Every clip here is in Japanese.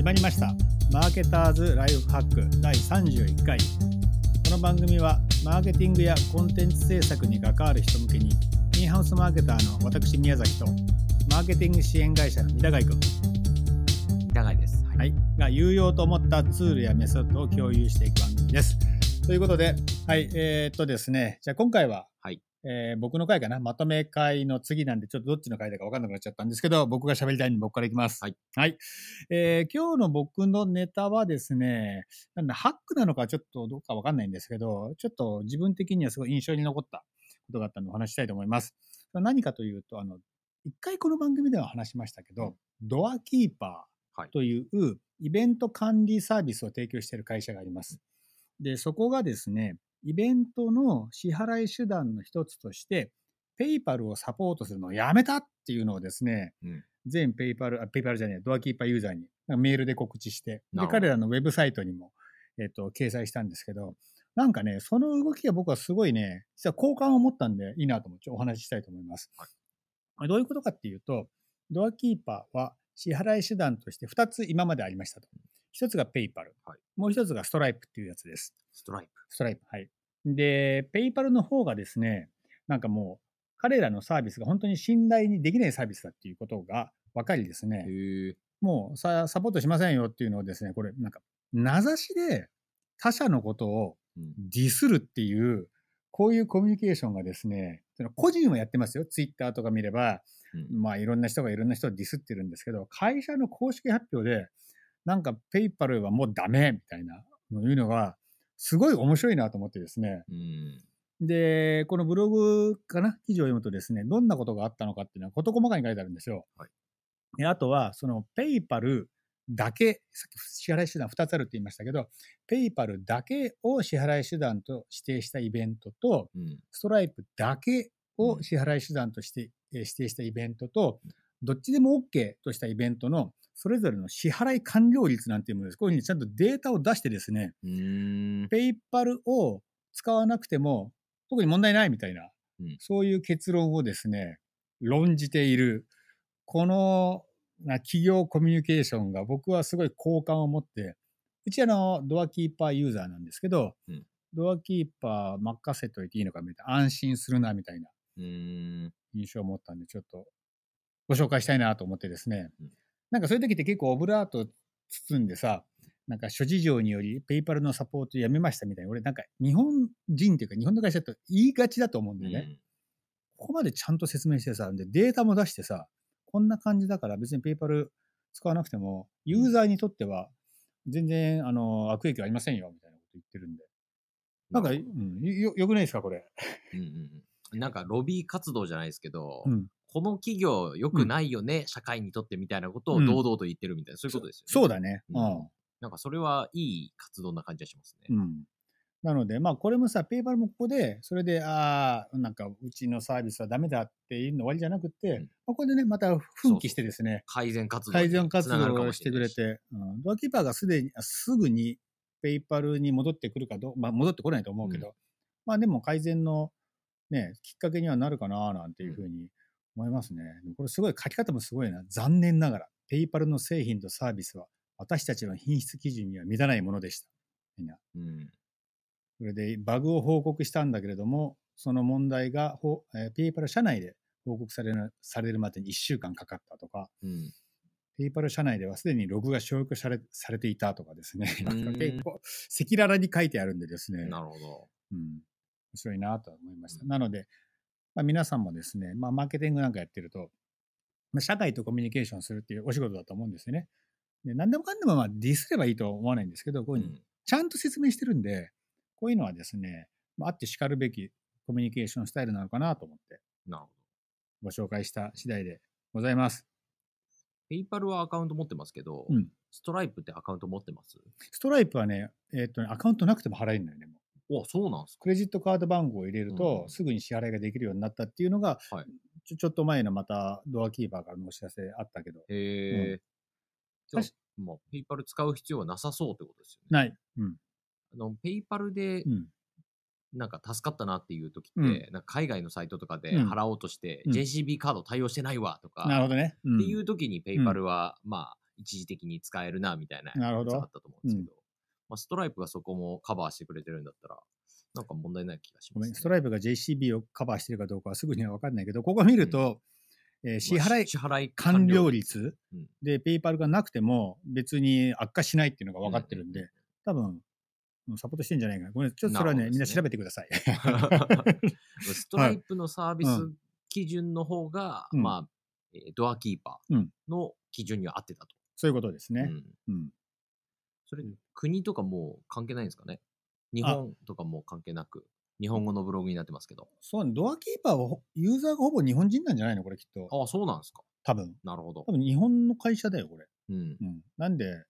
始まりました。マーケターズライフハック第31回。この番組はマーケティングやコンテンツ制作に関わる人向けにインハウスマーケターの私宮崎とマーケティング支援会社の三田貝君、長いです。はい。はい、が有用と思ったツールやメソッドを共有していく番組です。ということではい。えーっとですね。じゃあ今回ははい。えー僕の回かな？まとめ会の次なんでちょっとどっちの回だか分かんなくなっちゃったんですけど僕が喋りたいんで僕からいきます。はい、えー今日の僕のネタはですねなんだハックなのかちょっとどうか分かんないんですけどちょっと自分的にはすごい印象に残ったことがあったのでお話ししたいと思います。何かというとあの一回この番組では話しましたけど、 Doorkeeper はい。というイベント管理サービスを提供している会社があります。で、そこがですね、イベントの支払い手段の一つとして、 PayPal をサポートするのをやめたっていうのをですね、うん全 PayPal、あ、 PayPal じゃねえ、 Doorkeeper ユーザーにメールで告知して、で、彼らのウェブサイトにも、えっと、掲載したんですけど、なんかね、その動きが僕はすごいね、実は好感を持ったんでいいなと思ってお話ししたいと思います。はいどういうことかっていうと、 Doorkeeper は支払い手段として2つ今までありましたと。1つが PayPal、はいもう1つがストライプっていうやつです。 Stripe。Stripe。はい。で、 PayPal の方がですね、なんかもう、彼らのサービスが本当に信頼にできないサービスだっていうことが分かりですね。もうさサポートしませんよっていうのをですね、これ、なんか、名指しで他社のことをうん。ディスるっていう、こういうコミュニケーションがですね、個人はやってますよ。ツイッターとか見れば、うんまあいろんな人がいろんな人をディスってるんですけど、会社の公式発表で、なんかペイパルはもうダメみたいなのいうのが、すごい面白いなと思ってですね。うん。で、このブログかな、記事を読むとですね、どんなことがあったのかっていうのは事細かに書いてあるんですよ。はいであとは、その PayPal だけ、さっき支払い手段2つあるって言いましたけど、 PayPal だけを支払い手段と指定したイベントと、うん。ストライプだけを支払い手段としてえー指定したイベントと、どっちでも OK としたイベントのそれぞれの支払い完了率なんていうものです。こういうふうにちゃんとデータを出してですね。 PayPal を使わなくても特に問題ないみたいな、うんそういう結論をですね、論じている、このな企業コミュニケーションが僕はすごい好感を持って、うちあのドアキーパーユーザーなんですけど、うんドアキーパー任せといていいのかみたいな、安心するなみたいな。印象を持ったんで、ちょっとご紹介したいなと思ってですね、うんなんかそういう時って結構オブラート包んでさ、なんか諸事情によりペイパルのサポートやめましたみたいな、俺なんか日本人っていうか日本の会社だと言いがちだと思うんだよね。ここまでちゃんと説明してさ、でデータも出してさ、こんな感じだから別にペイパル使わなくても、ユーザーにとっては全然あの悪影響ありませんよみたいなこと言ってるんで。なんか、うん、よよくないですか、これ。うんうんうん。なんか、ロビー活動じゃないですけど、うん、この企業良くないよね、社会にとってみたいなことをうん堂々と言ってるみたいな、そういうことですよね。そうだね。うんなんか、それはいい活動な感じがしますね。うん。なので、まあ、これもさ、 PayPal もここで、それで、ああ、なんか、うちのサービスはダメだっていうの終わりじゃなくて、うんまあここでね、また奮起してですね、改善活動改に善活つながるか動をしてく。れて、うん、 Doorkeeper がすでに、あすぐに PayPal に戻ってくるかどう、まあ、戻ってこないと思うけど、うまあ、でも改善の、ね、きっかけにはなるかな、なんていうふうに思いますね。これすごい、書き方もすごいな。残念ながら、 PayPal の製品とサービスは、私たちの品質基準には満たないものでした。みんな。うん。それでバグを報告したんだけれども、その問題がほ、えーペイパル社内で報告されるされるまでに1週間かかったとか、うん。ペイパル社内ではすでにログが消去されされていたとかですね、結構赤裸々に書いてあるんでですね、なるほど。うん、面白いなと思いました。なので、まあ、皆さんもですね、まあ、マーケティングなんかやってると、まあ、社会とコミュニケーションするっていうお仕事だと思うんですよね。で何でもかんでもまあディスればいいとは思わないんですけど、こういうふうにん。ちゃんと説明してるんで、こういうのはですね、まあ、あってしかるべきコミュニケーションスタイルなのかなと思ってなるほど。ご紹介した次第でございます。ペイパルはアカウント持ってますけど、うんストライプってアカウント持ってます？ストライプはね、えーっとねアカウントなくても払えるのよね。もうおそうなんですかクレジットカード番号を入れると、うんすぐに支払いができるようになったっていうのが、はいちょちょっと前のまた Doorkeeper からのお知らせあったけど、へえ。じゃあ確まあ、 PayPal 使う必要はなさそうってことですよね。ない。うん。あの PayPal でうん。なんか助かったなっていう時って、うんなんか海外のサイトとかでうん払おうとして、うん JCB カード対応してないわとか、なるほどね。うんっていう時に PayPal は、まあ一時的に使えるな、みたいなやつだったと思うんですけど、まあ、ストライプがそこもカバーしてくれてるんだったら、なんか問題ない気がします、ね。ストライプが JCB をカバーしてるかどうかはすぐには分かんないけど、ここ見ると、えー支まあ払い支払い完了率うんで、ペイパルがなくても別に悪化しないっていうのが分かってるんうで、多分、うんサポートしてんじゃないかな。ごめん、ちょっとそれはね、ねみんな調べてください。ストライプのサービスうん基準の方が、うんまあ、えードアキーパーうんの基準には合ってたと。そういうことですね。うんうん。それ、国とかもう関係ないんですかね？日本とかも関係なく、日本語のブログになってますけど。そうね、ドアキーパーはほユーザーがほぼ日本人なんじゃないの？これきっと。ああ、そうなんですか。多分。なるほど多。分日本の会社だよ、これ。うん。うん。なんで、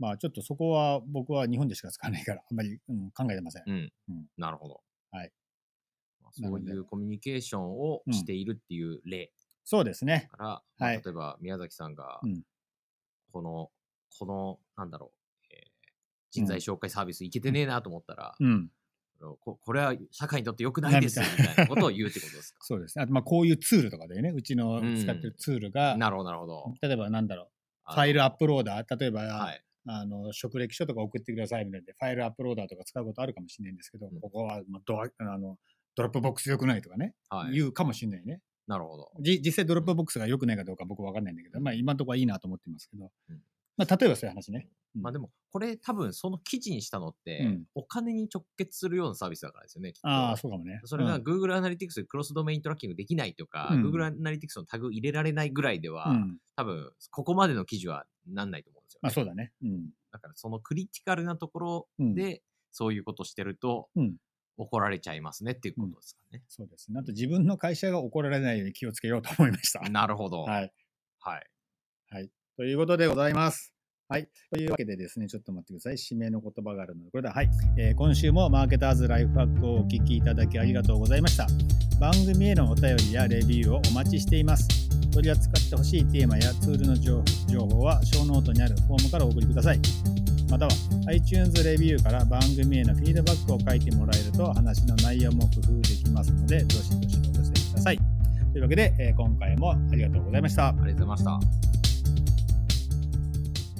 まあちょっとそこは僕は日本でしか使わないから、あんまり、うん、考えてません。うん。うんなるほど。はいまあ。そういうコミュニケーションをしているっていう例そうですね。から、まあはい例えば宮崎さんがうん、この、この、なんだろう、えー人材紹介サービスいけてねえなと思ったら、うん。ここれは社会にとって良くないですみなみたいなことを言うってことですか？そうですね。あと、まあこういうツールとかでね、うちのうん使ってるツールが、なるほど、なるほど。例えばなんだろう、あファイルアップローダー、例えば、はい。あの職歴書とか送ってくださいみたいなで、ファイルアップローダーとか使うことあるかもしれないんですけど、うんここは、まあ、ドアあの Dropbox 良くないとかね、はい。言うかもしれないね。なるほど。じ実際 Dropbox が良くないかどうか僕は分かんないんだけど、まあ今のところはいいなと思ってますけど、うんまあ例えばそういう話ね。うんまあでも、これ多分その記事にしたのって、うんお金に直結するようなサービスだからですよね、きっと。ああ、そうかもね。それがうん Google Analytics でクロスドメイントラッキングできないとか、うん Google Analytics のタグ入れられないぐらいでは、うん多分ここまでの記事はなんないと思うんですよ、ね。まあそうだね。うん。だからそのクリティカルなところうんで、そういうことしてると、うん怒られちゃいますねっていうことですかね。そうですね。あと自分の会社が怒られないように気をつけようと思いました。なるほど。はい。はい。はい。ということでございます。はい。というわけでですね、ちょっと待ってください。締めの言葉があるので、これだ。はい。えー今週もマーケターズライフハックをお聞きいただきありがとうございました。番組へのお便りやレビューをお待ちしています。取り扱ってほしいテーマやツールの情情報は、ショーノートにあるフォームからお送りください。または、iTunes レビューから番組へのフィードバックを書いてもらえると、話の内容も工夫できますので、どしどしお寄せください。というわけで、えー今回もありがとうございました。ありがとうございました。